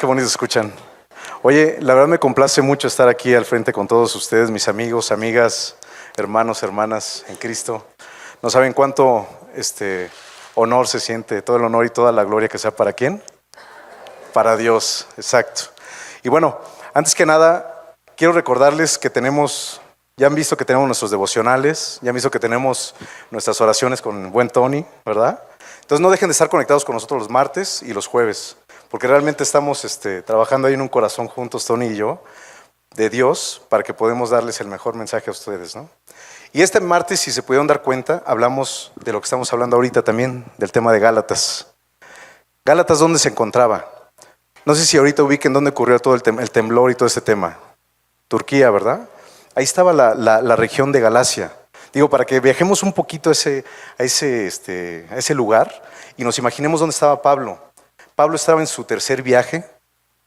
Qué bonito escuchan. Oye, la verdad me complace mucho estar aquí al frente con todos ustedes, mis amigos, amigas, hermanos, hermanas en Cristo. No saben cuánto este honor se siente, todo el honor y toda la gloria que sea para quién? Para Dios, exacto. Y bueno, antes que nada, quiero recordarles que tenemos, ya han visto que tenemos nuestros devocionales, ya han visto que tenemos nuestras oraciones con buen Tony, ¿verdad? Entonces no dejen de estar conectados con nosotros los martes y los jueves, porque realmente estamos este, trabajando ahí en un corazón juntos, Tony y yo, de Dios, para que podamos darles el mejor mensaje a ustedes, ¿no? Y este martes, si se pudieron dar cuenta, hablamos de lo que estamos hablando ahorita también, del tema de Gálatas. Gálatas, ¿dónde se encontraba? No sé si ahorita ubiquen dónde ocurrió todo el, temblor y todo este tema. Turquía, ¿verdad? Ahí estaba la, región de Galacia. Digo, para que viajemos un poquito a ese, a ese, este, a ese lugar y nos imaginemos dónde estaba Pablo. Pablo estaba en su tercer viaje,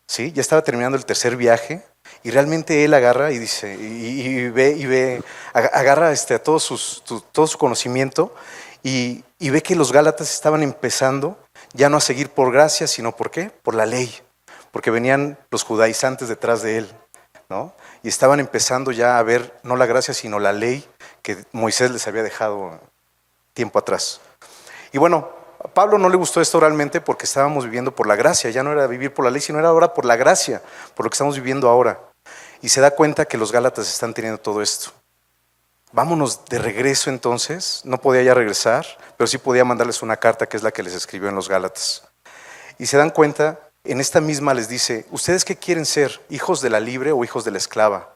¿sí? Ya estaba terminando el tercer viaje y realmente él agarra y dice, y, ve, y ve, agarra este, a todo, sus, todo su conocimiento y, y, ve que los Gálatas estaban empezando ya no a seguir por gracia, sino por qué? Por la ley, porque venían los judaizantes detrás de él, ¿no? Y estaban empezando ya a ver no la gracia, sino la ley que Moisés les había dejado tiempo atrás. Y bueno, Pablo no le gustó esto realmente porque estábamos viviendo por la gracia, ya no era vivir por la ley, sino era ahora por la gracia, por lo que estamos viviendo ahora y se da cuenta que los Gálatas están teniendo todo esto. Vámonos de regreso entonces. No podía ya regresar, pero sí podía mandarles una carta que es la que les escribió en los Gálatas. Y se dan cuenta, en esta misma les dice, ¿ustedes qué quieren ser? ¿Hijos de la libre o hijos de la esclava?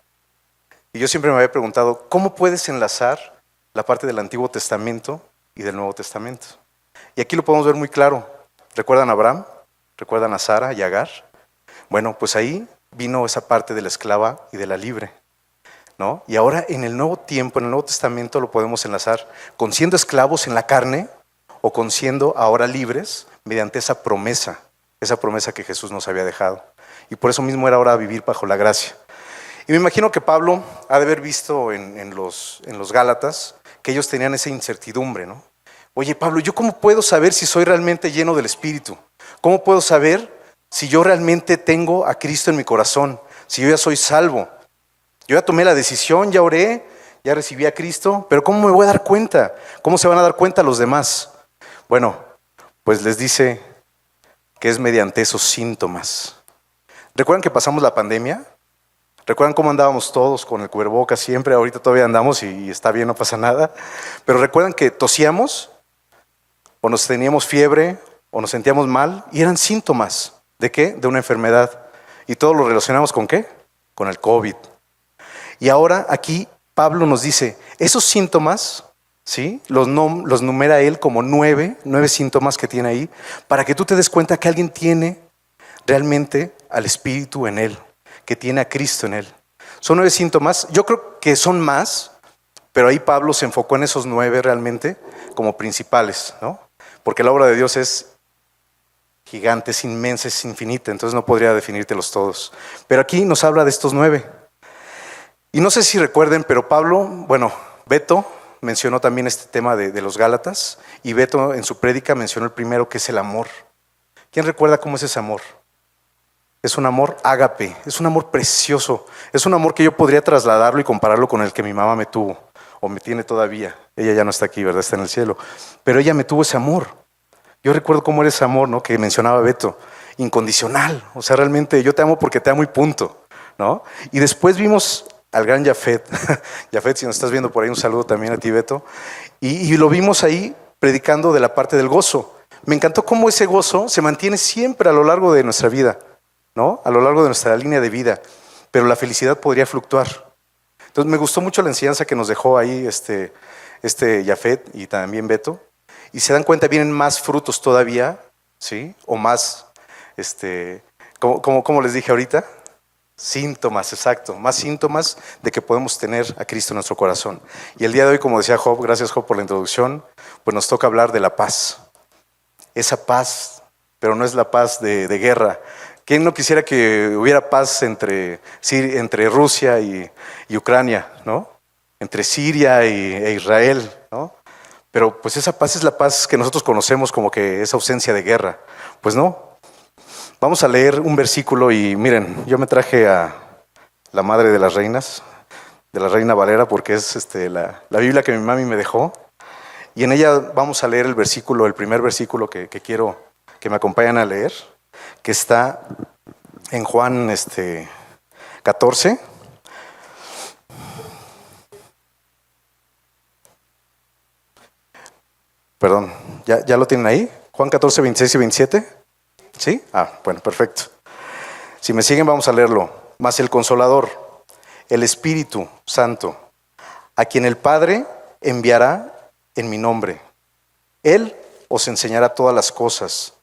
Y yo siempre me había preguntado, ¿cómo puedes enlazar la parte del Antiguo Testamento y del Nuevo Testamento? Y aquí lo podemos ver muy claro. ¿Recuerdan a Abraham? ¿Recuerdan a Sara y a Agar? Bueno, pues ahí vino esa parte de la esclava y de la libre. ¿no? Y ahora en el Nuevo Tiempo, en el Nuevo Testamento, lo podemos enlazar con siendo esclavos en la carne o con siendo ahora libres mediante esa promesa, esa promesa que Jesús nos había dejado. Y por eso mismo era ahora vivir bajo la gracia. Y me imagino que Pablo ha de haber visto en, los, en los Gálatas que ellos tenían esa incertidumbre, ¿no? Oye, Pablo, ¿yo cómo puedo saber si soy realmente lleno del Espíritu? ¿Cómo puedo saber si yo realmente tengo a Cristo en mi corazón, si yo ya soy salvo. Yo ya tomé la decisión, ya oré, ya recibí a Cristo, pero ¿cómo me voy a dar cuenta? ¿Cómo se van a dar cuenta los demás? Bueno, pues les dice que es mediante esos síntomas. ¿Recuerdan que pasamos la pandemia? ¿Recuerdan cómo andábamos todos con el cubrebocas siempre? Ahorita todavía andamos y está bien, no pasa nada. Pero recuerdan que tosíamos o nos teníamos fiebre o nos sentíamos mal y eran síntomas. ¿De qué? De una enfermedad. Y todo lo relacionamos con qué? Con el COVID. Y ahora aquí Pablo nos dice, esos síntomas, ¿sí? Los, los numera él como nueve, nueve síntomas que tiene ahí, para que tú te des cuenta que alguien tiene realmente al Espíritu en él, que tiene a Cristo en él. Son nueve síntomas, yo creo que son más, pero ahí Pablo se enfocó en esos nueve realmente como principales, ¿no? Porque la obra de Dios es gigante, es inmensa, es infinita, entonces no podría definírtelos todos. Pero aquí nos habla de estos nueve. Y no sé si recuerden, pero Pablo, bueno, Beto mencionó también este tema de, los Gálatas y Beto en su prédica mencionó el primero que es el amor. ¿Quién recuerda cómo es ese amor? Es un amor ágape, es un amor precioso, es un amor que yo podría trasladarlo y compararlo con el que mi mamá me tuvo o me tiene todavía. Ella ya no está aquí, ¿verdad? Está en el cielo. Pero ella me tuvo ese amor. Yo recuerdo cómo era ese amor, ¿no? Que mencionaba Beto, incondicional. O sea, realmente yo te amo porque te amo y punto, ¿no? Y después vimos al gran Jafet. Jafet, si nos estás viendo por ahí, un saludo también a ti, Beto. Y, y lo vimos ahí predicando de la parte del gozo. Me encantó cómo ese gozo se mantiene siempre a lo largo de nuestra vida, ¿no? A lo largo de nuestra línea de vida. Pero la felicidad podría fluctuar. Entonces me gustó mucho la enseñanza que nos dejó ahí este, este Jafet y también Beto y se dan cuenta, vienen más frutos todavía, ¿sí? O más, este, como, les dije ahorita, síntomas, exacto, más síntomas de que podemos tener a Cristo en nuestro corazón. Y el día de hoy, como decía Job, gracias Job por la introducción, pues nos toca hablar de la paz. Esa paz, pero no es la paz de, guerra. ¿Quién no quisiera que hubiera paz entre, entre Rusia y, Ucrania, ¿no? Entre Siria y, e Israel, ¿no? Pero pues esa paz es la paz que nosotros conocemos como que es ausencia de guerra. Pues no. Vamos a leer un versículo y miren, yo me traje a la madre de las reinas, de la reina Valera, porque es este, la, Biblia que mi mami me dejó. Y en ella vamos a leer el versículo, el primer versículo que, quiero que me acompañen a leer, que está en Juan este, 14. Perdón, ¿ya, ¿ya lo tienen ahí? Juan 14, 26 y 27. ¿Sí? Ah, bueno, perfecto. Si me siguen, vamos a leerlo. Más el consolador, el Espíritu Santo, a quien el Padre enviará en mi nombre. Él os enseñará todas las cosas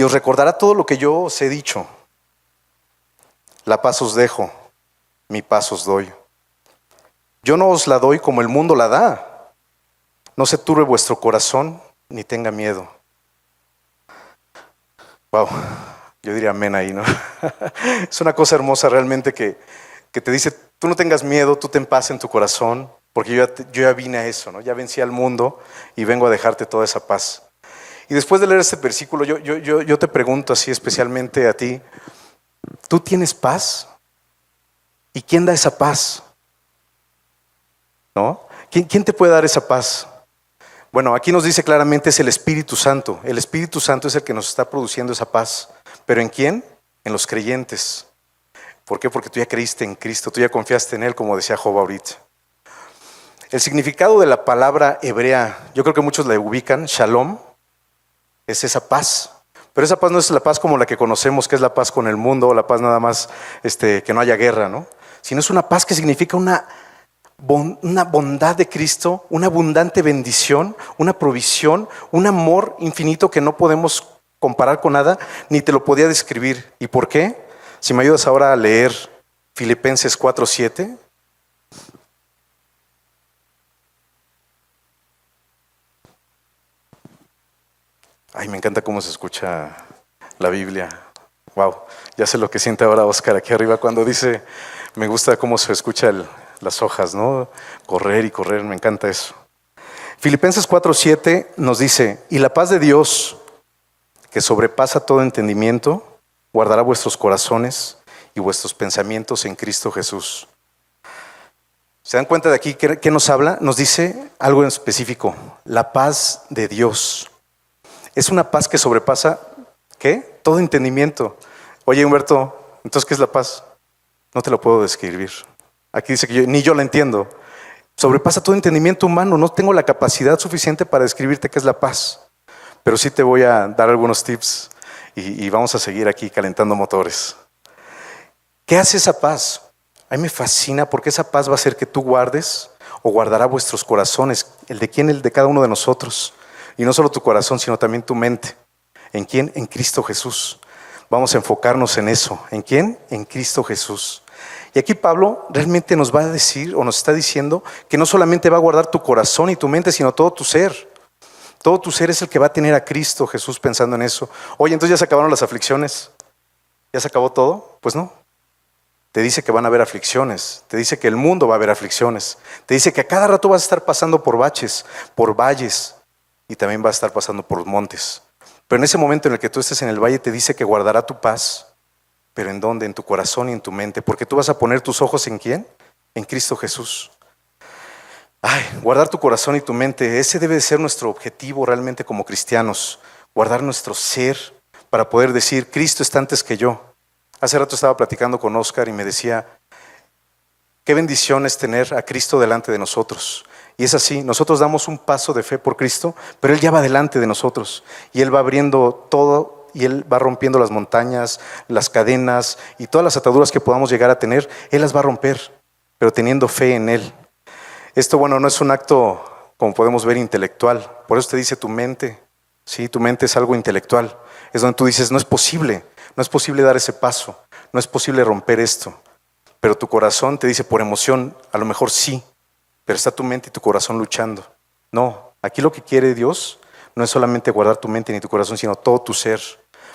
y os recordará todo lo que yo os he dicho. La paz os dejo, mi paz os doy. Yo no os la doy como el mundo la da. No se turbe vuestro corazón ni tenga miedo. Wow, yo diría amén ahí, ¿no? es una cosa hermosa realmente que, que, te dice, tú no tengas miedo, tú ten paz en tu corazón, porque yo ya, yo ya vine a eso, ¿no? Ya vencí al mundo y vengo a dejarte toda esa paz. Y después de leer este versículo, yo, te pregunto así especialmente a ti, ¿tú tienes paz? ¿Y quién da esa paz? ¿No? ¿Quién, quién te puede dar esa paz? Bueno, aquí nos dice claramente es el Espíritu Santo. El Espíritu Santo es el que nos está produciendo esa paz. ¿Pero en quién? En los creyentes. ¿Por qué? Porque tú ya creíste en Cristo, tú ya confiaste en Él, como decía Job ahorita. El significado de la palabra hebrea, yo creo que muchos la ubican, shalom, es esa paz. Pero esa paz no es la paz como la que conocemos, que es la paz con el mundo, o la paz nada más este, que no haya guerra, ¿no? Sino es una paz que significa una una bondad de Cristo, una abundante bendición, una provisión, un amor infinito que no podemos comparar con nada, ni te lo podía describir. ¿Y por qué? Si me ayudas ahora a leer Filipenses 4:7. Ay, me encanta cómo se escucha la Biblia. Wow, ya sé lo que siente ahora Oscar aquí arriba cuando dice, me gusta cómo se escucha las hojas, ¿no? Correr y correr, me encanta eso. Filipenses 4:7 nos dice, y la paz de Dios, que sobrepasa todo entendimiento, guardará vuestros corazones y vuestros pensamientos en Cristo Jesús. ¿Se dan cuenta de aquí qué, nos habla? Nos dice algo en específico, la paz de Dios. Es una paz que sobrepasa, ¿qué? Todo entendimiento. Oye, Humberto, entonces, ¿qué es la paz? No te lo puedo describir. Aquí dice que ni yo la entiendo. Sobrepasa todo entendimiento humano. No tengo la capacidad suficiente para describirte qué es la paz. Pero sí te voy a dar algunos tips y, vamos a seguir aquí calentando motores. ¿Qué hace esa paz? A mí me fascina porque esa paz va a hacer que tú guardes o guardará vuestros corazones. ¿El de quién? El de cada uno de nosotros. Y no solo tu corazón, sino también tu mente. ¿En quién? En Cristo Jesús. Vamos a enfocarnos en eso. ¿En quién? En Cristo Jesús. Y aquí Pablo realmente nos va a decir o nos está diciendo que no solamente va a guardar tu corazón y tu mente, sino todo tu ser. Todo tu ser es el que va a tener a Cristo Jesús pensando en eso. Oye, entonces ya se acabaron las aflicciones. ¿Ya se acabó todo? Pues no. Te dice que van a haber aflicciones. Te dice que el mundo va a haber aflicciones. Te dice que a cada rato vas a estar pasando por baches, por valles y también vas a estar pasando por montes. Pero en ese momento en el que tú estés en el valle te dice que guardará tu paz pero ¿en dónde? En tu corazón y en tu mente. Porque tú vas a poner tus ojos en quién? En Cristo Jesús. Ay, guardar tu corazón y tu mente, ese debe ser nuestro objetivo realmente como cristianos. Guardar nuestro ser para poder decir, Cristo está antes que yo. Hace rato estaba platicando con Oscar y me decía, qué bendición es tener a Cristo delante de nosotros. Y es así, nosotros damos un paso de fe por Cristo, pero Él ya va delante de nosotros y Él va abriendo todo y Él va rompiendo las montañas, las cadenas y todas las ataduras que podamos llegar a tener, Él las va a romper, pero teniendo fe en Él. Esto, bueno, no es un acto, como podemos ver, intelectual. Por eso te dice tu mente. Sí, tu mente es algo intelectual. Es donde tú dices, no es posible, no es posible dar ese paso, no es posible romper esto. Pero tu corazón te dice por emoción, a lo mejor sí, pero está tu mente y tu corazón luchando. No, aquí lo que quiere Dios no es solamente guardar tu mente ni tu corazón, sino todo tu ser,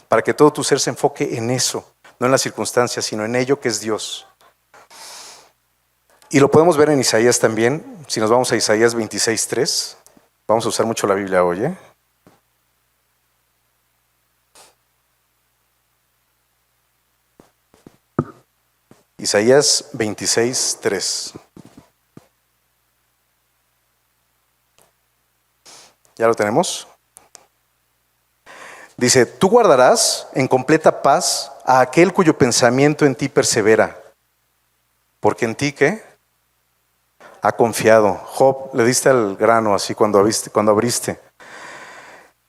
para que todo tu ser se enfoque en eso, no en las circunstancias, sino en ello que es Dios. Y lo podemos ver en Isaías también, si nos vamos a Isaías 26.3, vamos a usar mucho la Biblia hoy. ¿eh? Isaías 26.3. ¿Ya lo tenemos? Dice, tú guardarás en completa paz a aquel cuyo pensamiento en ti persevera, porque en ti qué? Ha confiado. Job, le diste el grano así cuando abriste.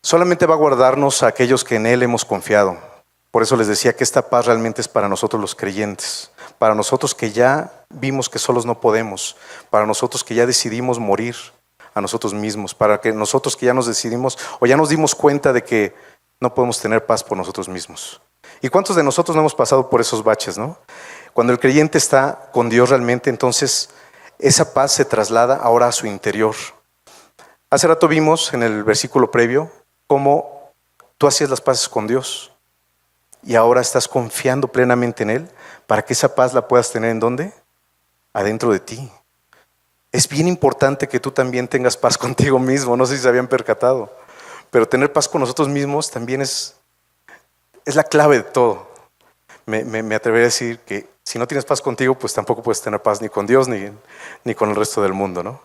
Solamente va a guardarnos a aquellos que en Él hemos confiado. Por eso les decía que esta paz realmente es para nosotros los creyentes, para nosotros que ya vimos que solos no podemos, para nosotros que ya decidimos morir a nosotros mismos, para que nosotros que ya nos decidimos o ya nos dimos cuenta de que no podemos tener paz por nosotros mismos. ¿Y cuántos de nosotros no hemos pasado por esos baches, no? Cuando el creyente está con Dios realmente, entonces esa paz se traslada ahora a su interior. Hace rato vimos en el versículo previo cómo tú hacías las paces con Dios y ahora estás confiando plenamente en Él para que esa paz la puedas tener en dónde? Adentro de ti. Es bien importante que tú también tengas paz contigo mismo, no sé si se habían percatado, pero tener paz con nosotros mismos también es, es la clave de todo. Me, me, atrevería a decir que si no tienes paz contigo, pues tampoco puedes tener paz ni con Dios ni, ni con el resto del mundo, ¿no?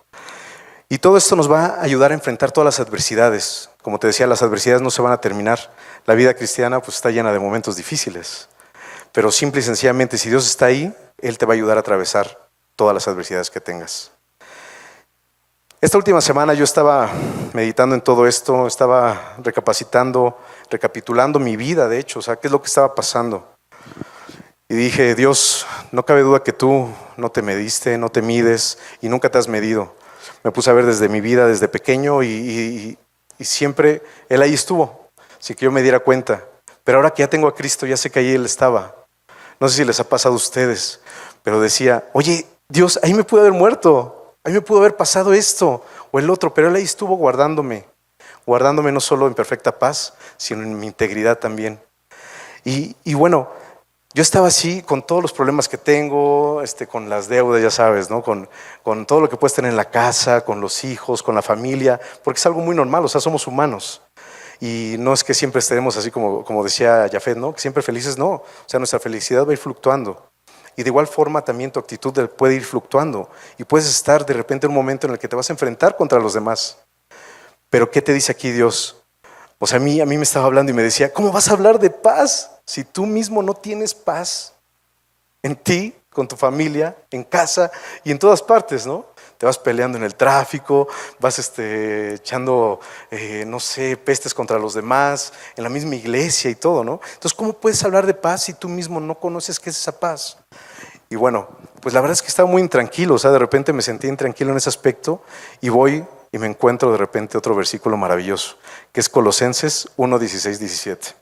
Y todo esto nos va a ayudar a enfrentar todas las adversidades. Como te decía, las adversidades no se van a terminar. La vida cristiana pues está llena de momentos difíciles. Pero simple y sencillamente, si Dios está ahí, Él te va a ayudar a atravesar todas las adversidades que tengas. Esta última semana yo estaba meditando en todo esto, estaba recapacitando, recapitulando mi vida, de hecho, o sea, qué es lo que estaba pasando. Y dije, Dios, no cabe duda que tú no te mediste, no te mides y nunca te has medido me puse a ver desde mi vida, desde pequeño, y, siempre Él ahí estuvo, sin que yo me diera cuenta. Pero ahora que ya tengo a Cristo, ya sé que ahí Él estaba. No sé si les ha pasado a ustedes, pero decía, oye, Dios, ahí me pudo haber muerto, ahí me pudo haber pasado esto o el otro, pero Él ahí estuvo guardándome, guardándome no solo en perfecta paz, sino en mi integridad también. Y, y bueno, yo estaba así con todos los problemas que tengo, este, con las deudas, ya sabes, ¿no? Con, con, todo lo que puedes tener en la casa, con los hijos, con la familia, porque es algo muy normal, o sea, somos humanos. Y no es que siempre estemos así como, como decía Jafet, ¿no? Que siempre felices, no. O sea, nuestra felicidad va a ir fluctuando. Y de igual forma también tu actitud puede ir fluctuando. Y puedes estar de repente en un momento en el que te vas a enfrentar contra los demás. Pero ¿qué te dice aquí Dios? O sea, a mí, a mí me estaba hablando y me decía, ¿cómo vas a hablar de paz si tú mismo no tienes paz en ti, con tu familia, en casa y en todas partes, ¿no? Te vas peleando en el tráfico, vas este, echando, eh, no sé, pestes contra los demás, en la misma iglesia y todo, ¿no? Entonces, ¿cómo puedes hablar de paz si tú mismo no conoces qué es esa paz? Y bueno, pues la verdad es que estaba muy intranquilo, o sea, de repente me sentí intranquilo en ese aspecto y voy y me encuentro de repente otro versículo maravilloso, que es Colosenses 1, 16, 17.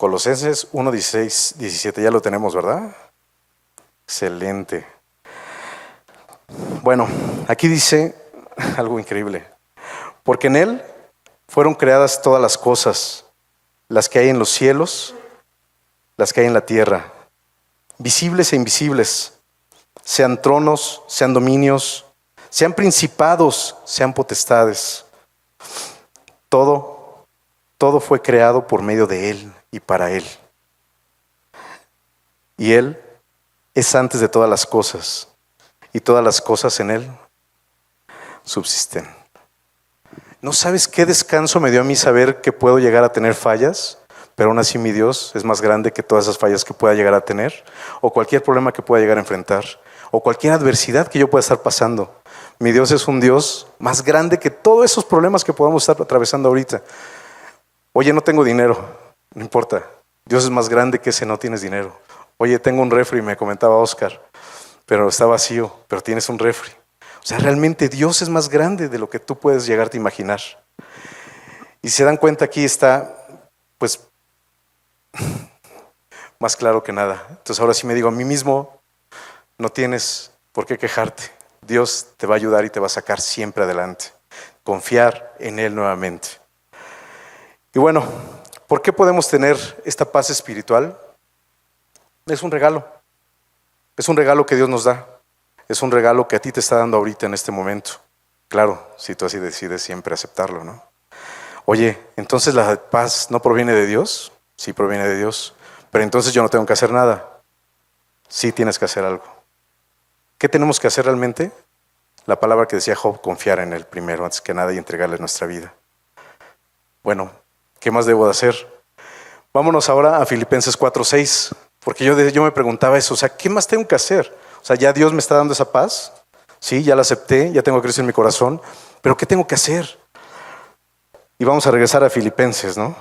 Colosenses 1, 16, 17, ya lo tenemos, ¿verdad? Excelente. Bueno, aquí dice algo increíble, porque en Él fueron creadas todas las cosas las que hay en los cielos, las que hay en la tierra, visibles e invisibles, sean tronos, sean dominios, sean principados, sean potestades. Todo, todo fue creado por medio de Él y para Él. Y Él es antes de todas las cosas, y todas las cosas en Él subsisten. ¿No sabes qué descanso me dio a mí saber que puedo llegar a tener fallas? Pero aún así mi Dios es más grande que todas esas fallas que pueda llegar a tener, o cualquier problema que pueda llegar a enfrentar, o cualquier adversidad que yo pueda estar pasando. Mi Dios es un Dios más grande que todos esos problemas que podamos estar atravesando ahorita. Oye, no tengo dinero, no importa. Dios es más grande que ese no tienes dinero. Oye, tengo un refri, me comentaba Oscar, pero está vacío, pero tienes un refri. O sea, realmente Dios es más grande de lo que tú puedes llegarte a imaginar. Y se dan cuenta aquí está, pues, más claro que nada. Entonces ahora sí me digo a mí mismo, no tienes por qué quejarte. Dios te va a ayudar y te va a sacar siempre adelante. Confiar en Él nuevamente. Y bueno, ¿por qué podemos tener esta paz espiritual? Es un regalo. Es un regalo que Dios nos da. Es un regalo que a ti te está dando ahorita en este momento. Claro, si tú así decides siempre aceptarlo, ¿no? Oye, entonces la paz no proviene de Dios, sí proviene de Dios, pero entonces yo no tengo que hacer nada. Sí tienes que hacer algo. ¿Qué tenemos que hacer realmente? La palabra que decía Job, confiar en el primero antes que nada y entregarle nuestra vida. Bueno, ¿qué más debo de hacer? Vámonos ahora a Filipenses 4:6, porque yo, yo me preguntaba eso, o sea, ¿qué más tengo que hacer? O sea, ya Dios me está dando esa paz, sí, ya la acepté, ya tengo a Cristo en mi corazón, pero ¿qué tengo que hacer? Y vamos a regresar a Filipenses, ¿no?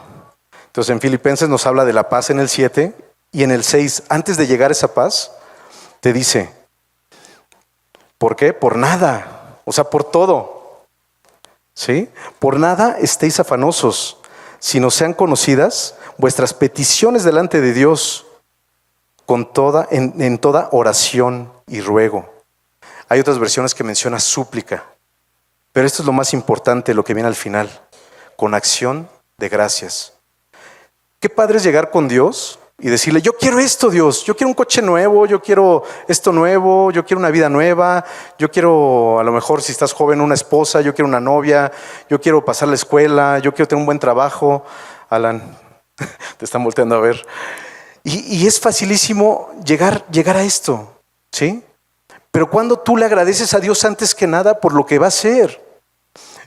Entonces en Filipenses nos habla de la paz en el 7 y en el 6, antes de llegar a esa paz, te dice, ¿por qué? Por nada, o sea, por todo. ¿Sí? Por nada estéis afanosos, sino sean conocidas vuestras peticiones delante de Dios con toda, en, en toda oración y ruego. Hay otras versiones que menciona súplica, pero esto es lo más importante, lo que viene al final, con acción de gracias. Qué padre es llegar con Dios y decirle, yo quiero esto, Dios, yo quiero un coche nuevo, yo quiero esto nuevo, yo quiero una vida nueva, yo quiero, a lo mejor si estás joven, una esposa, yo quiero una novia, yo quiero pasar la escuela, yo quiero tener un buen trabajo. Alan, te están volteando a ver. Y, es facilísimo llegar, llegar a esto, ¿sí? Pero cuando tú le agradeces a Dios antes que nada por lo que va a hacer.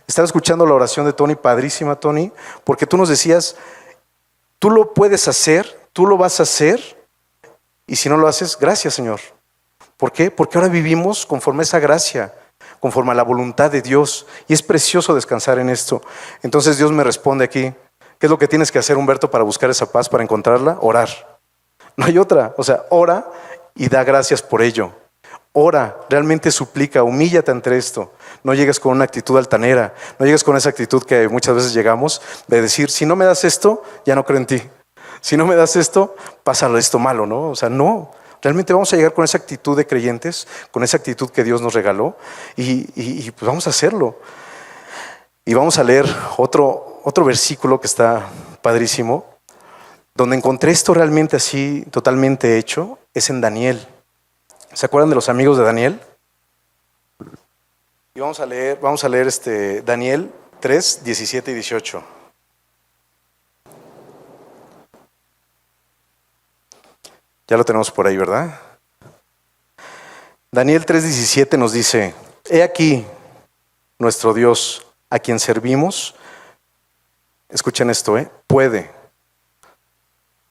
Estaba escuchando la oración de Tony, padrísima Tony, porque tú nos decías, tú lo puedes hacer, tú lo vas a hacer, y si no lo haces, gracias Señor. ¿Por qué? Porque ahora vivimos conforme a esa gracia, conforme a la voluntad de Dios, y es precioso descansar en esto. Entonces Dios me responde aquí, ¿qué es lo que tienes que hacer Humberto para buscar esa paz, para encontrarla? Orar. No hay otra, o sea, ora y da gracias por ello. Ora, realmente suplica, humíllate ante esto. No llegues con una actitud altanera, no llegues con esa actitud que muchas veces llegamos de decir, si no me das esto, ya no creo en ti. Si no me das esto, pasa esto malo, ¿no? O sea, no. Realmente vamos a llegar con esa actitud de creyentes, con esa actitud que Dios nos regaló y, pues vamos a hacerlo. Y vamos a leer otro, otro versículo que está padrísimo, donde encontré esto realmente así, totalmente hecho, es en Daniel. ¿Se acuerdan de los amigos de Daniel? Y vamos a leer, vamos a leer este Daniel 3, 17 y 18. Ya lo tenemos por ahí, ¿verdad? Daniel 3:17 nos dice, he aquí nuestro Dios a quien servimos, escuchen esto, ¿eh? puede.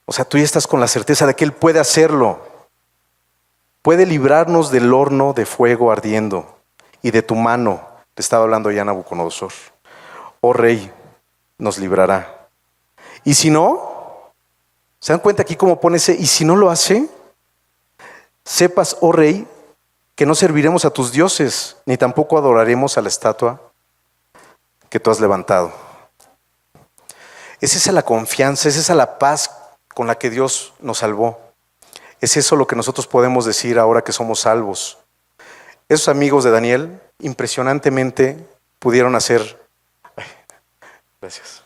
O sea, tú ya estás con la certeza de que Él puede hacerlo puede librarnos del horno de fuego ardiendo y de tu mano, le estaba hablando ya Nabucodonosor, oh rey, nos librará. Y si no, ¿se dan cuenta aquí cómo pone ese? Y si no lo hace, sepas, oh rey, que no serviremos a tus dioses, ni tampoco adoraremos a la estatua que tú has levantado. Es esa la confianza, es esa la paz con la que Dios nos salvó. Es eso lo que nosotros podemos decir ahora que somos salvos. Esos amigos de Daniel impresionantemente pudieron hacer... gracias.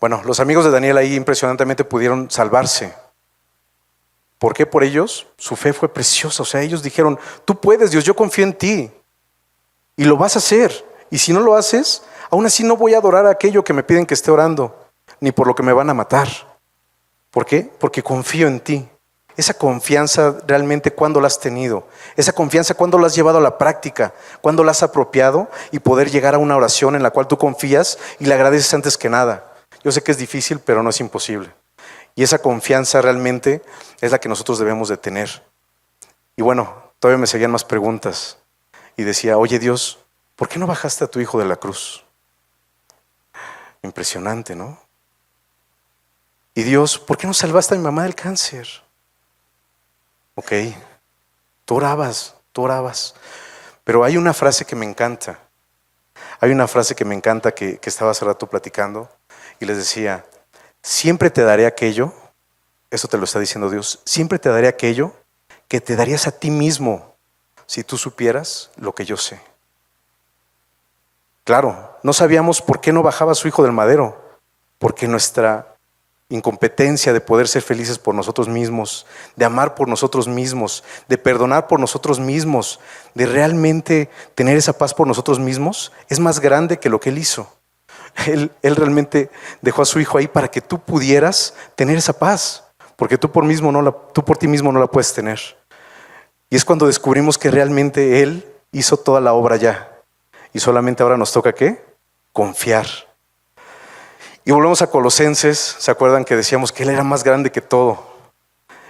Bueno, los amigos de Daniel ahí impresionantemente pudieron salvarse. ¿Por qué por ellos? Su fe fue preciosa. O sea, ellos dijeron, tú puedes, Dios, yo confío en ti. Y lo vas a hacer. Y si no lo haces, aún así no voy a adorar a aquello que me piden que esté orando, ni por lo que me van a matar. ¿Por qué? Porque confío en ti. Esa confianza realmente cuando la has tenido, esa confianza cuando la has llevado a la práctica, cuando la has apropiado y poder llegar a una oración en la cual tú confías y le agradeces antes que nada. Yo sé que es difícil, pero no es imposible. Y esa confianza realmente es la que nosotros debemos de tener. Y bueno, todavía me seguían más preguntas y decía, oye Dios, ¿por qué no bajaste a tu hijo de la cruz? Impresionante, ¿no? Y Dios, ¿por qué no salvaste a mi mamá del cáncer? Ok, tú orabas, tú orabas. Pero hay una frase que me encanta. Hay una frase que me encanta que, que estaba hace rato platicando y les decía, siempre te daré aquello, eso te lo está diciendo Dios, siempre te daré aquello que te darías a ti mismo si tú supieras lo que yo sé. Claro, no sabíamos por qué no bajaba su hijo del madero, porque nuestra incompetencia de poder ser felices por nosotros mismos, de amar por nosotros mismos, de perdonar por nosotros mismos, de realmente tener esa paz por nosotros mismos, es más grande que lo que Él hizo. Él, realmente dejó a su Hijo ahí para que tú pudieras tener esa paz, porque tú por, tú por ti mismo no la puedes tener. Y es cuando descubrimos que realmente Él hizo toda la obra ya. Y solamente ahora nos toca qué? Confiar y volvemos a Colosenses, ¿se acuerdan que decíamos que Él era más grande que todo?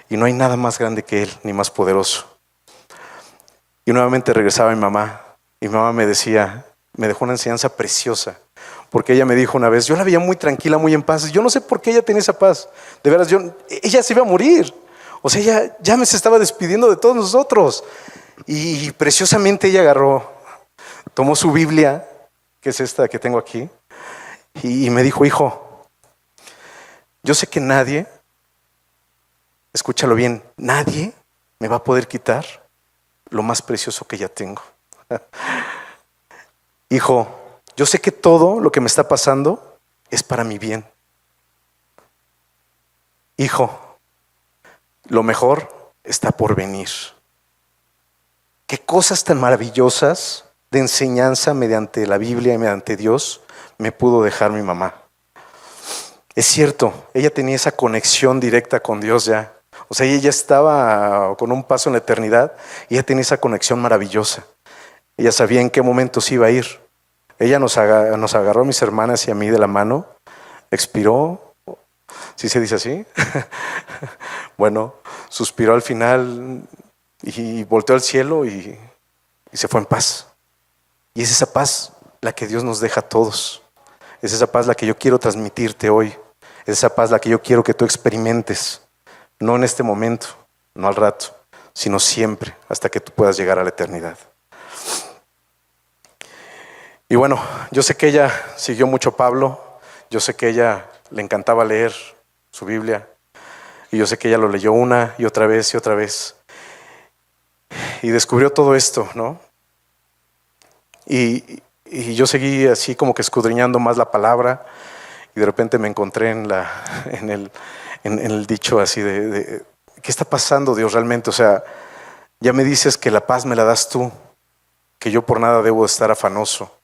Y no hay nada más grande que Él, ni más poderoso. Y nuevamente regresaba mi mamá, y mi mamá me decía, me dejó una enseñanza preciosa, porque ella me dijo una vez, yo la veía muy tranquila, muy en paz, yo no sé por qué ella tenía esa paz, de veras, yo, ella se iba a morir, o sea, ella ya me estaba despidiendo de todos nosotros. Y preciosamente ella agarró, tomó su Biblia, que es esta que tengo aquí, y me dijo, hijo, yo sé que nadie, escúchalo bien, nadie me va a poder quitar lo más precioso que ya tengo. hijo, yo sé que todo lo que me está pasando es para mi bien. Hijo, lo mejor está por venir. Qué cosas tan maravillosas de enseñanza mediante la Biblia y mediante Dios me pudo dejar mi mamá. Es cierto, ella tenía esa conexión directa con Dios ya. O sea, ella estaba con un paso en la eternidad y ella tenía esa conexión maravillosa. Ella sabía en qué momentos iba a ir. Ella nos, agarró a mis hermanas y a mí de la mano, expiró, ¿sí se dice así? bueno, suspiró al final y volteó al cielo y, y se fue en paz. Y es esa paz la que Dios nos deja a todos. Es esa paz la que yo quiero transmitirte hoy. Es esa paz la que yo quiero que tú experimentes. No en este momento, no al rato, sino siempre, hasta que tú puedas llegar a la eternidad. Y bueno, yo sé que ella siguió mucho a Pablo, yo sé que ella le encantaba leer su Biblia, y yo sé que ella lo leyó una y otra vez y otra vez. Y descubrió todo esto, ¿no? Y, yo seguí así como que escudriñando más la palabra y de repente me encontré en, el dicho así de, ¿qué está pasando Dios realmente? O sea, ya me dices que la paz me la das tú, que yo por nada debo estar afanoso.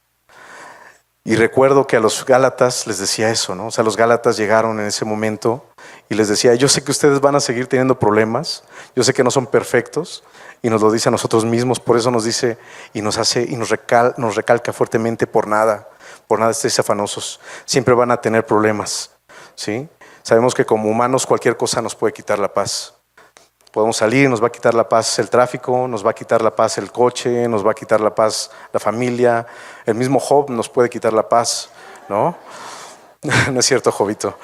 Y recuerdo que a los Gálatas les decía eso, ¿no? O sea, los Gálatas llegaron en ese momento y les decía, yo sé que ustedes van a seguir teniendo problemas, yo sé que no son perfectos, y nos lo dice a nosotros mismos, por eso nos dice y nos hace y nos, recalca fuertemente por nada, por nada estéis afanosos, siempre van a tener problemas, ¿sí? Sabemos que como humanos cualquier cosa nos puede quitar la paz. Podemos salir, nos va a quitar la paz el tráfico, nos va a quitar la paz el coche, nos va a quitar la paz la familia, el mismo Job nos puede quitar la paz, ¿no? no es cierto, Jobito.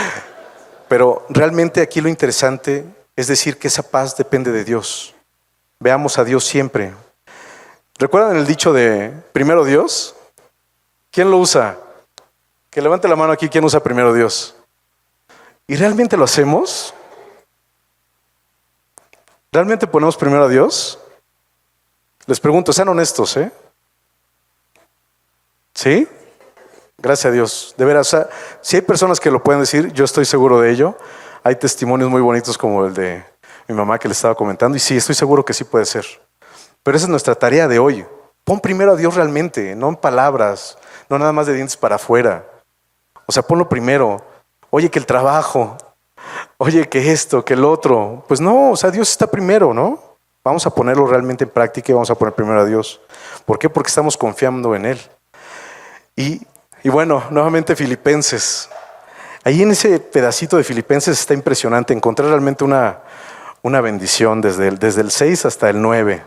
Pero realmente aquí lo interesante es decir que esa paz depende de Dios. Veamos a Dios siempre. ¿Recuerdan el dicho de primero Dios? ¿Quién lo usa? Que levante la mano aquí, ¿quién usa primero Dios? ¿Y realmente lo hacemos? ¿Realmente ponemos primero a Dios? Les pregunto, sean honestos, ¿eh? ¿Sí? Gracias a Dios. De veras, si hay personas que lo pueden decir, yo estoy seguro de ello. Hay testimonios muy bonitos como el de mi mamá que le estaba comentando, y sí, estoy seguro que sí puede ser. Pero esa es nuestra tarea de hoy. Pon primero a Dios realmente, no en palabras, no nada más de dientes para afuera. O sea, ponlo primero. Oye, que el trabajo, oye, que esto, que el otro. Pues no, o sea, Dios está primero, ¿no? Vamos a ponerlo realmente en práctica y vamos a poner primero a Dios. ¿Por qué? Porque estamos confiando en Él. Y, y bueno, nuevamente Filipenses. Ahí en ese pedacito de Filipenses está impresionante encontrar realmente una, una bendición desde el, desde el 6 hasta el 9.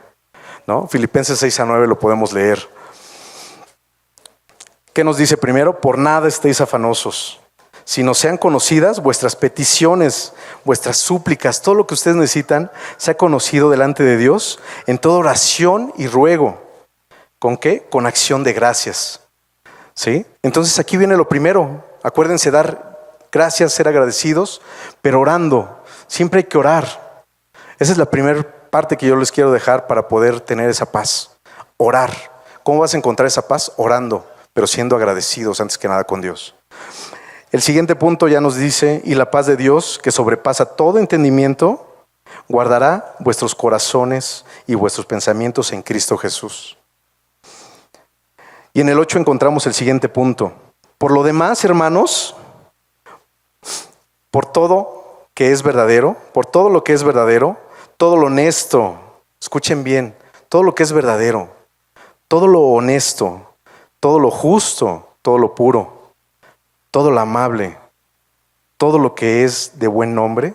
¿no? Filipenses 6 a 9 lo podemos leer. ¿Qué nos dice primero? Por nada estéis afanosos, sino sean conocidas vuestras peticiones, vuestras súplicas, todo lo que ustedes necesitan, sea conocido delante de Dios en toda oración y ruego. ¿Con qué? Con acción de gracias. ¿Sí? Entonces aquí viene lo primero. Acuérdense dar gracias, ser agradecidos, pero orando. Siempre hay que orar. Esa es la primera parte que yo les quiero dejar para poder tener esa paz. Orar. ¿Cómo vas a encontrar esa paz? Orando, pero siendo agradecidos antes que nada con Dios. El siguiente punto ya nos dice, y la paz de Dios, que sobrepasa todo entendimiento, guardará vuestros corazones y vuestros pensamientos en Cristo Jesús. Y en el 8 encontramos el siguiente punto. Por lo demás, hermanos, por todo que es verdadero, por todo lo que es verdadero, todo lo honesto, escuchen bien, todo lo que es verdadero, todo lo honesto, todo lo justo, todo lo puro, todo lo amable, todo lo que es de buen nombre,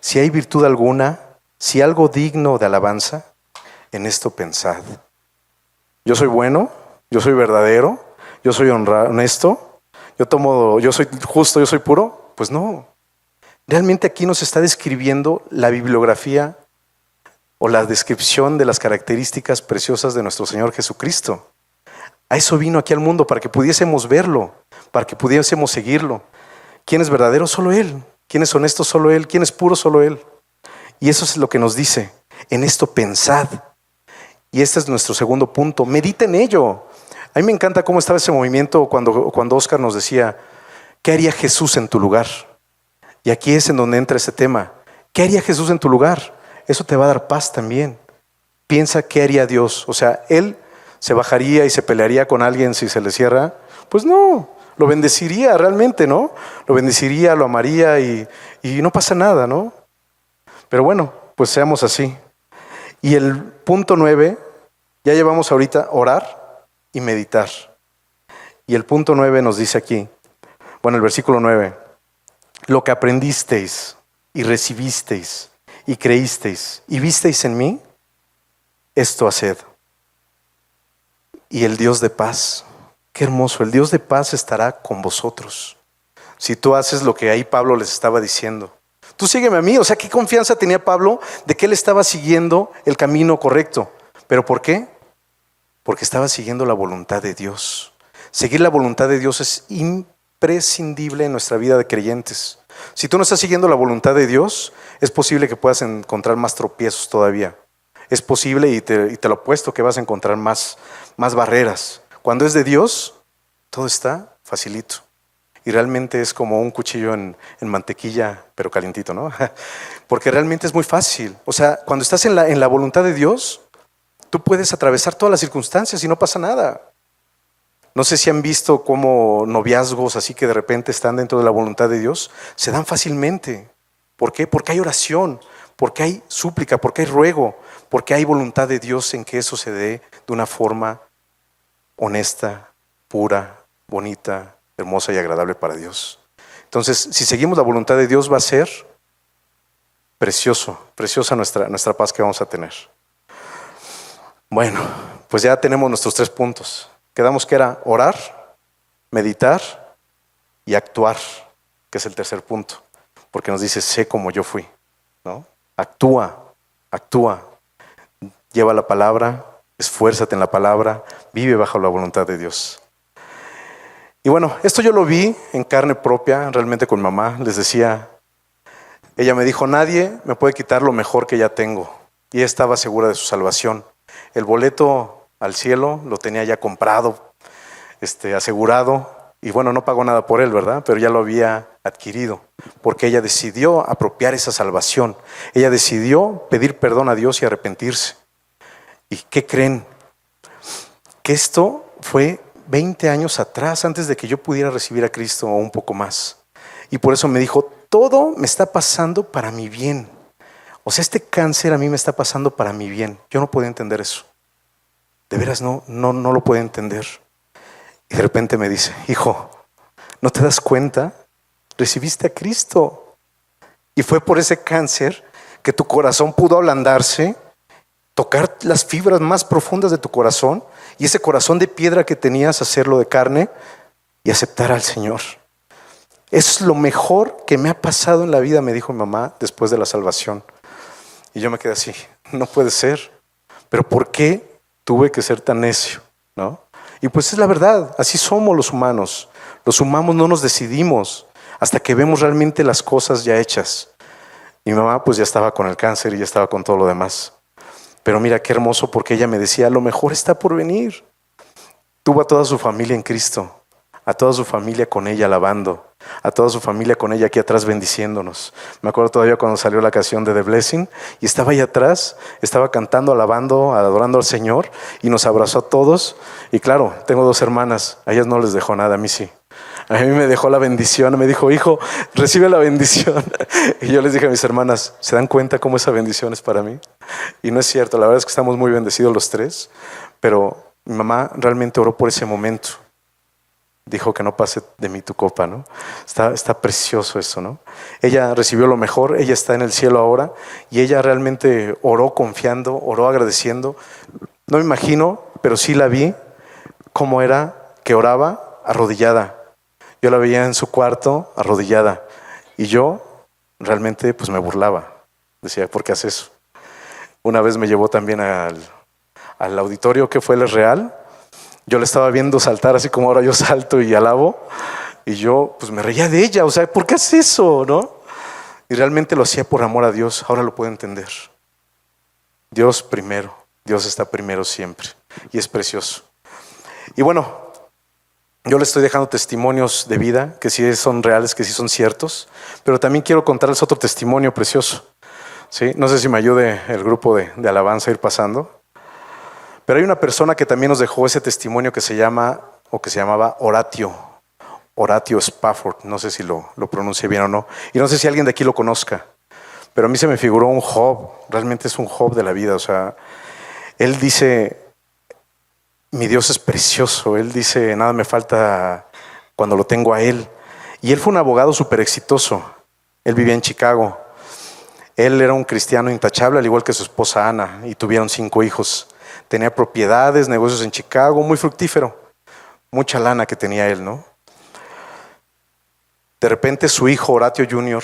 si hay virtud alguna, si algo digno de alabanza, en esto pensad. Yo soy bueno, yo soy verdadero, yo soy honesto, yo tomo, yo soy justo, yo soy puro. Pues no. Realmente aquí nos está describiendo la bibliografía o la descripción de las características preciosas de nuestro Señor Jesucristo. A eso vino aquí al mundo, para que pudiésemos verlo, para que pudiésemos seguirlo. ¿Quién es verdadero? Solo Él. ¿Quién es honesto? Solo Él. ¿Quién es puro? Solo Él. Y eso es lo que nos dice. En esto pensad. Y este es nuestro segundo punto. Medita en ello. A mí me encanta cómo estaba ese movimiento cuando, cuando Oscar nos decía, ¿qué haría Jesús en tu lugar? Y aquí es en donde entra ese tema. ¿Qué haría Jesús en tu lugar? Eso te va a dar paz también. Piensa qué haría Dios. O sea, Él se bajaría y se pelearía con alguien si se le cierra. Pues no, lo bendeciría realmente, ¿no? Lo bendeciría, lo amaría y, y no pasa nada, ¿no? Pero bueno, pues seamos así. Y el punto nueve, ya llevamos ahorita orar y meditar. Y el punto nueve nos dice aquí, bueno, el versículo nueve, lo que aprendisteis y recibisteis y creísteis y visteis en mí, esto haced. Y el Dios de paz, qué hermoso, el Dios de paz estará con vosotros. Si tú haces lo que ahí Pablo les estaba diciendo, tú sígueme a mí, o sea, qué confianza tenía Pablo de que él estaba siguiendo el camino correcto. ¿Pero por qué? Porque estaba siguiendo la voluntad de Dios. Seguir la voluntad de Dios es imprescindible en nuestra vida de creyentes. Si tú no estás siguiendo la voluntad de Dios, es posible que puedas encontrar más tropiezos todavía. Es posible y te, lo apuesto que vas a encontrar más, más barreras. Cuando es de Dios, todo está facilito. Y realmente es como un cuchillo en, mantequilla, pero calientito, ¿no? Porque realmente es muy fácil. O sea, cuando estás en la, en la voluntad de Dios, tú puedes atravesar todas las circunstancias y no pasa nada. No sé si han visto cómo noviazgos así que de repente están dentro de la voluntad de Dios, se dan fácilmente. ¿Por qué? Porque hay oración, porque hay súplica, porque hay ruego, porque hay voluntad de Dios en que eso se dé de una forma honesta, pura, bonita, hermosa y agradable para Dios. Entonces, si seguimos la voluntad de Dios va a ser precioso, preciosa nuestra, nuestra paz que vamos a tener. Bueno, pues ya tenemos nuestros tres puntos. Quedamos que era orar, meditar y actuar, que es el tercer punto, porque nos dice, sé como yo fui, ¿no? Actúa, actúa, lleva la palabra, esfuérzate en la palabra, vive bajo la voluntad de Dios. Y bueno, esto yo lo vi en carne propia, realmente con mamá, les decía, ella me dijo, nadie me puede quitar lo mejor que ya tengo. Y estaba segura de su salvación. El boleto al cielo, lo tenía ya comprado, este, asegurado, y bueno, no pagó nada por él, ¿verdad? Pero ya lo había adquirido, porque ella decidió apropiar esa salvación. Ella decidió pedir perdón a Dios y arrepentirse. ¿Y qué creen? Que esto fue 20 años atrás, antes de que yo pudiera recibir a Cristo o un poco más. Y por eso me dijo, todo me está pasando para mi bien. O sea, este cáncer a mí me está pasando para mi bien. Yo no podía entender eso de veras no, no, no lo puede entender. Y de repente me dice, hijo, ¿no te das cuenta? Recibiste a Cristo. Y fue por ese cáncer que tu corazón pudo ablandarse, tocar las fibras más profundas de tu corazón y ese corazón de piedra que tenías, hacerlo de carne y aceptar al Señor. es lo mejor que me ha pasado en la vida, me dijo mi mamá después de la salvación. Y yo me quedé así, no puede ser. Pero ¿por qué tuve que ser tan necio, ¿no? Y pues es la verdad, así somos los humanos. Los humanos no nos decidimos hasta que vemos realmente las cosas ya hechas. Mi mamá pues ya estaba con el cáncer y ya estaba con todo lo demás. Pero mira qué hermoso porque ella me decía, lo mejor está por venir. Tuvo a toda su familia en Cristo, a toda su familia con ella alabando. a toda su familia con ella aquí atrás bendiciéndonos. Me acuerdo todavía cuando salió la canción de The Blessing y estaba ahí atrás, estaba cantando, alabando, adorando al Señor y nos abrazó a todos. Y claro, tengo dos hermanas, a ellas no les dejó nada, a mí sí. A mí me dejó la bendición, me dijo, hijo, recibe la bendición. Y yo les dije a mis hermanas, ¿se dan cuenta cómo esa bendición es para mí? Y no es cierto, la verdad es que estamos muy bendecidos los tres, pero mi mamá realmente oró por ese momento dijo que no pase de mí tu copa, ¿no? Está, está precioso eso, ¿no? Ella recibió lo mejor, ella está en el cielo ahora y ella realmente oró confiando, oró agradeciendo. No me imagino, pero sí la vi cómo era que oraba arrodillada. Yo la veía en su cuarto arrodillada y yo realmente pues me burlaba. Decía, ¿por qué haces eso? Una vez me llevó también al, al auditorio que fue el Real yo le estaba viendo saltar así como ahora yo salto y alabo. Y yo pues me reía de ella. O sea, ¿por qué hace eso? ¿No? Y realmente lo hacía por amor a Dios. Ahora lo puedo entender. Dios primero. Dios está primero siempre. Y es precioso. Y bueno, yo le estoy dejando testimonios de vida que sí son reales, que sí son ciertos. Pero también quiero contarles otro testimonio precioso. ¿Sí? No sé si me ayude el grupo de, de alabanza a ir pasando. Pero hay una persona que también nos dejó ese testimonio que se llama, o que se llamaba Horatio, Horatio Spafford, no sé si lo, lo pronuncie bien o no, y no sé si alguien de aquí lo conozca, pero a mí se me figuró un Job, realmente es un Job de la vida, o sea, él dice, mi Dios es precioso, él dice, nada me falta cuando lo tengo a él, y él fue un abogado súper exitoso, él vivía en Chicago, él era un cristiano intachable, al igual que su esposa Ana, y tuvieron cinco hijos. Tenía propiedades, negocios en Chicago, muy fructífero. Mucha lana que tenía él, ¿no? De repente su hijo Horatio Jr.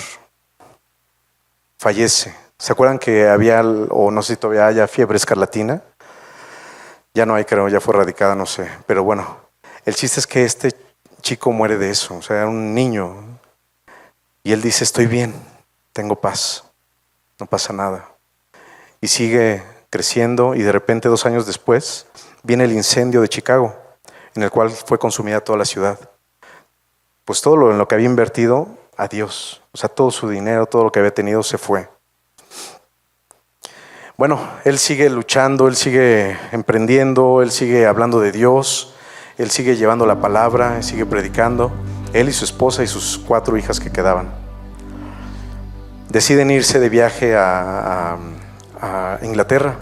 fallece. ¿Se acuerdan que había, o no sé si todavía haya fiebre escarlatina? Ya no hay, creo, ya fue erradicada, no sé. Pero bueno, el chiste es que este chico muere de eso, o sea, era un niño. Y él dice, estoy bien, tengo paz, no pasa nada. Y sigue creciendo y de repente dos años después viene el incendio de Chicago, en el cual fue consumida toda la ciudad. Pues todo lo en lo que había invertido, adiós. O sea, todo su dinero, todo lo que había tenido se fue. Bueno, él sigue luchando, él sigue emprendiendo, él sigue hablando de Dios, él sigue llevando la palabra, sigue predicando, él y su esposa y sus cuatro hijas que quedaban. Deciden irse de viaje a, a a Inglaterra.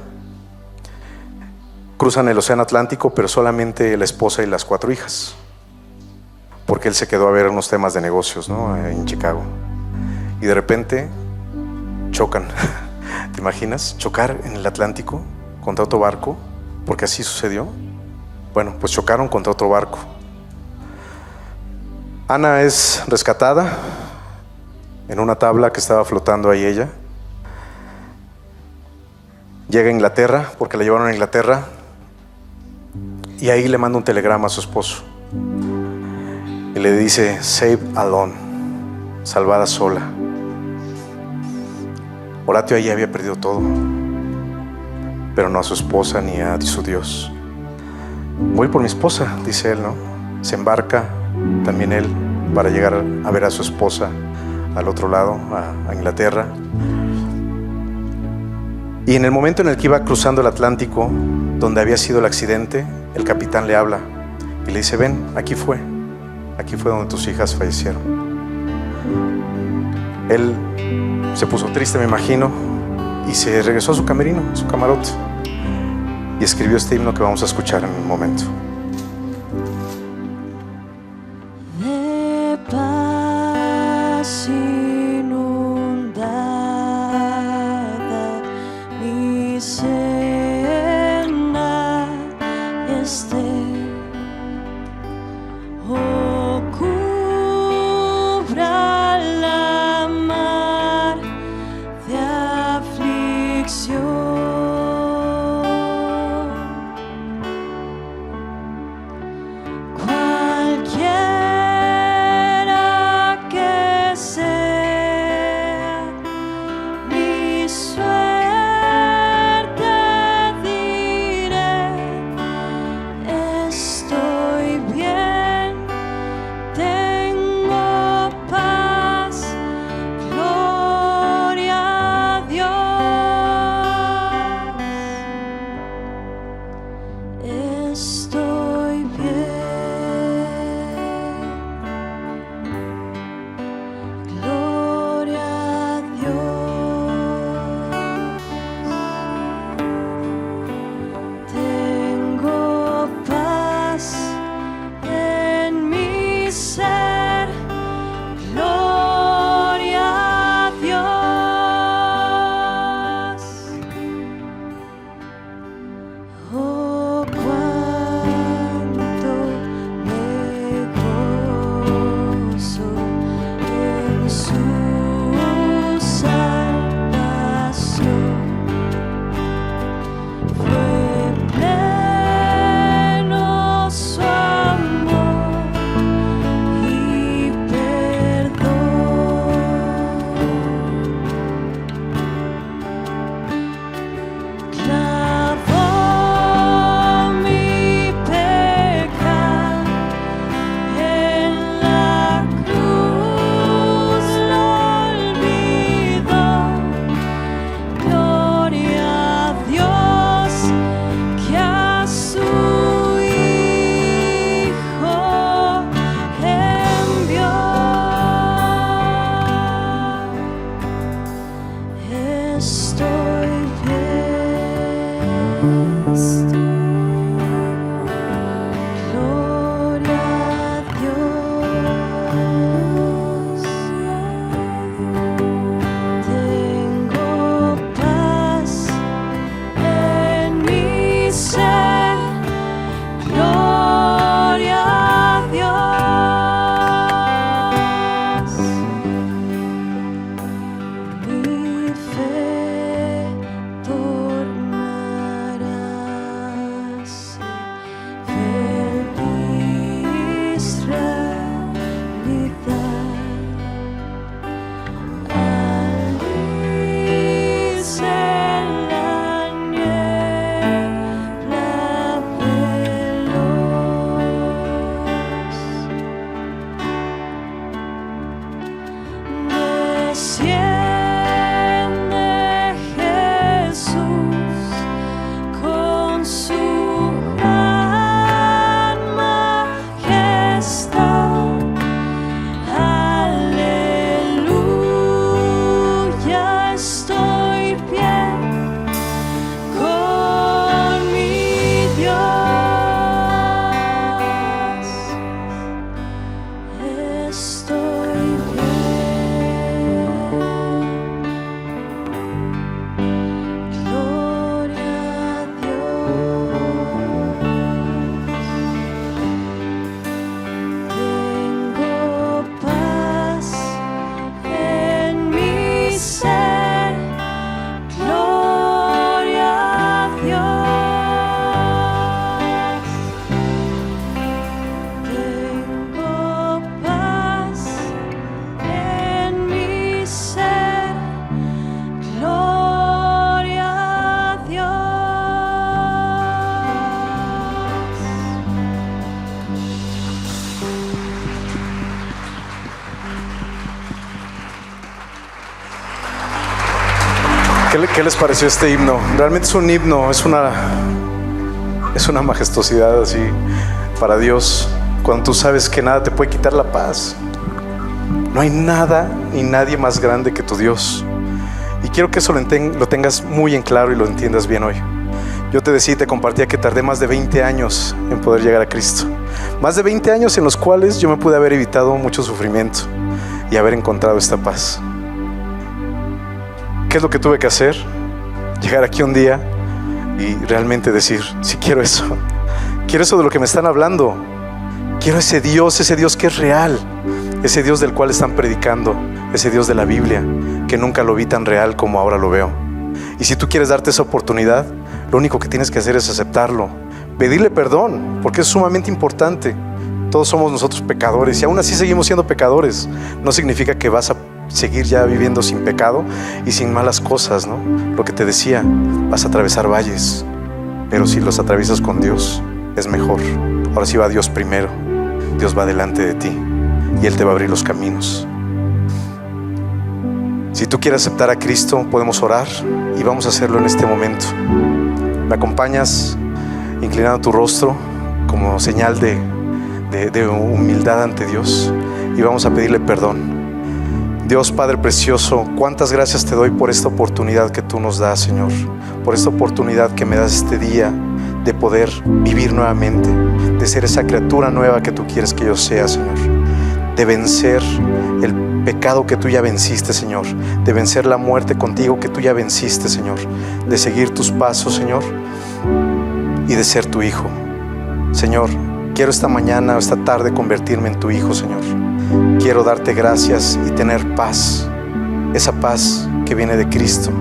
Cruzan el Océano Atlántico, pero solamente la esposa y las cuatro hijas, porque él se quedó a ver unos temas de negocios ¿no? en Chicago. Y de repente chocan. ¿Te imaginas? Chocar en el Atlántico contra otro barco, porque así sucedió. Bueno, pues chocaron contra otro barco. Ana es rescatada en una tabla que estaba flotando ahí ella. Llega a Inglaterra, porque la llevaron a Inglaterra, y ahí le manda un telegrama a su esposo. Y le dice, save alone, salvada sola. Horatio ahí había perdido todo, pero no a su esposa ni a su Dios. Voy por mi esposa, dice él, ¿no? Se embarca también él para llegar a ver a su esposa al otro lado, a, a Inglaterra. Y en el momento en el que iba cruzando el Atlántico, donde había sido el accidente, el capitán le habla y le dice, ven, aquí fue, aquí fue donde tus hijas fallecieron. Él se puso triste, me imagino, y se regresó a su camerino, a su camarote, y escribió este himno que vamos a escuchar en un momento. ¿Qué, les pareció este himno? Realmente es un himno, es una, es una majestuosidad así para Dios. Cuando tú sabes que nada te puede quitar la paz. No hay nada ni nadie más grande que tu Dios. Y quiero que eso lo, lo tengas muy en claro y lo entiendas bien hoy. Yo te decía y te compartía que tardé más de 20 años en poder llegar a Cristo. Más de 20 años en los cuales yo me pude haber evitado mucho sufrimiento y haber encontrado esta paz. ¿Qué es lo que tuve que hacer? Llegar aquí un día y realmente decir, si quiero eso, quiero eso de lo que me están hablando, quiero ese Dios, ese Dios que es real, ese Dios del cual están predicando, ese Dios de la Biblia, que nunca lo vi tan real como ahora lo veo. Y si tú quieres darte esa oportunidad, lo único que tienes que hacer es aceptarlo, pedirle perdón, porque es sumamente importante. Todos somos nosotros pecadores y aún así seguimos siendo pecadores. No significa que vas a seguir ya viviendo sin pecado y sin malas cosas, ¿no? Lo que te decía, vas a atravesar valles, pero si los atraviesas con Dios, es mejor. Ahora sí va Dios primero, Dios va delante de ti y Él te va a abrir los caminos. Si tú quieres aceptar a Cristo, podemos orar y vamos a hacerlo en este momento. ¿Me acompañas inclinando tu rostro como señal de, de humildad ante Dios? Y vamos a pedirle perdón. Dios Padre Precioso, cuántas gracias te doy por esta oportunidad que tú nos das, Señor, por esta oportunidad que me das este día de poder vivir nuevamente, de ser esa criatura nueva que tú quieres que yo sea, Señor, de vencer el pecado que tú ya venciste, Señor, de vencer la muerte contigo que tú ya venciste, Señor, de seguir tus pasos, Señor, y de ser tu hijo. Señor, quiero esta mañana o esta tarde convertirme en tu hijo, Señor quiero darte gracias y tener paz, esa paz que viene de Cristo,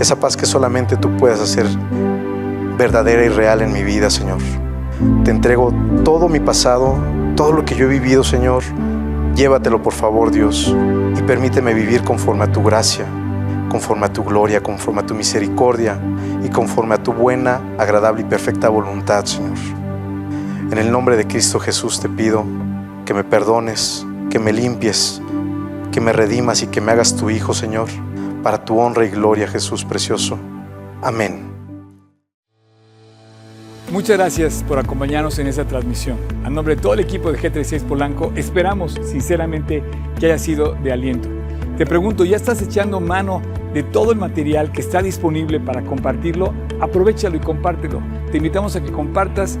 esa paz que solamente tú puedes hacer verdadera y real en mi vida, Señor. Te entrego todo mi pasado, todo lo que yo he vivido, Señor. Llévatelo, por favor, Dios, y permíteme vivir conforme a tu gracia, conforme a tu gloria, conforme a tu misericordia y conforme a tu buena, agradable y perfecta voluntad, Señor. En el nombre de Cristo Jesús te pido que me perdones, que me limpies, que me redimas y que me hagas tu Hijo, Señor, para tu honra y gloria, Jesús precioso. Amén. Muchas gracias por acompañarnos en esta transmisión. A nombre de todo el equipo de G36 Polanco, esperamos sinceramente que haya sido de aliento. Te pregunto, ¿ya estás echando mano de todo el material que está disponible para compartirlo? Aprovechalo y compártelo. Te invitamos a que compartas